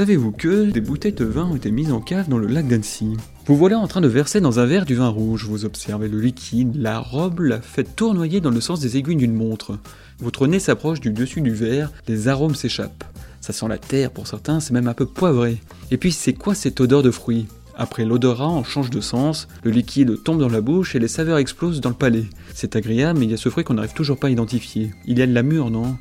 Savez-vous que des bouteilles de vin ont été mises en cave dans le lac d'Annecy? Vous voilà en train de verser dans un verre du vin rouge, vous observez le liquide, la robe, la faites tournoyer dans le sens des aiguilles d'une montre. Votre nez s'approche du dessus du verre, les arômes s'échappent. Ça sent la terre pour certains, c'est même un peu poivré. Et puis c'est quoi cette odeur de fruits? Après l'odorat, on change de sens, le liquide tombe dans la bouche et les saveurs explosent dans le palais. C'est agréable, mais il y a ce fruit qu'on n'arrive toujours pas à identifier. Il y a de la mûre, non?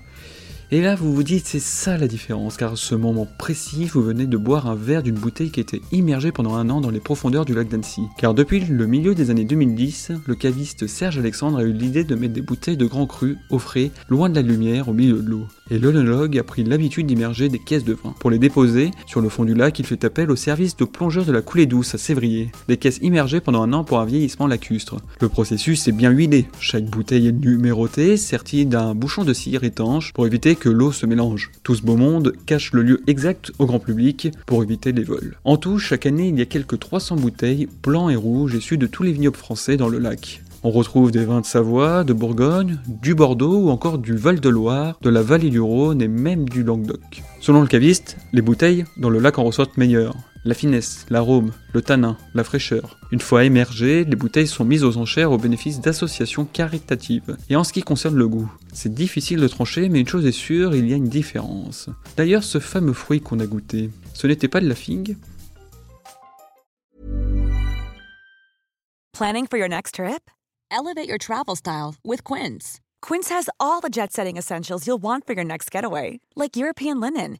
Et là, vous vous dites, c'est ça la différence, car à ce moment précis, vous venez de boire un verre d'une bouteille qui était immergée pendant un an dans les profondeurs du lac d'Annecy. Car depuis le milieu des années 2010, le caviste Serge Alexandre a eu l'idée de mettre des bouteilles de grands crus au frais, loin de la lumière, au milieu de l'eau. Et l'œnologue a pris l'habitude d'immerger des caisses de vin. Pour les déposer, sur le fond du lac, il fait appel au service de plongeurs de la coulée douce à Sévrier. Des caisses immergées pendant un an pour un vieillissement lacustre. Le processus est bien huilé. Chaque bouteille est numérotée, sertie d'un bouchon de cire étanche pour éviter que l'eau se mélange. Tout ce beau monde cache le lieu exact au grand public pour éviter les vols. En tout, chaque année, il y a quelques 300 bouteilles, blancs et rouges, issues de tous les vignobles français dans le lac. On retrouve des vins de Savoie, de Bourgogne, du Bordeaux ou encore du Val-de-Loire, de la vallée du Rhône et même du Languedoc. Selon le caviste, les bouteilles dans le lac en ressortent meilleures. La finesse, l'arôme, le tanin, la fraîcheur. Une fois émergées, les bouteilles sont mises aux enchères au bénéfice d'associations caritatives. Et en ce qui concerne le goût, c'est difficile de trancher, mais une chose est sûre, il y a une différence. D'ailleurs, ce fameux fruit qu'on a goûté, ce n'était pas de la figue? Planning for your next trip? Elevate your travel style with Quince. Quince has all the jet setting essentials you'll want for your next getaway, like European linen,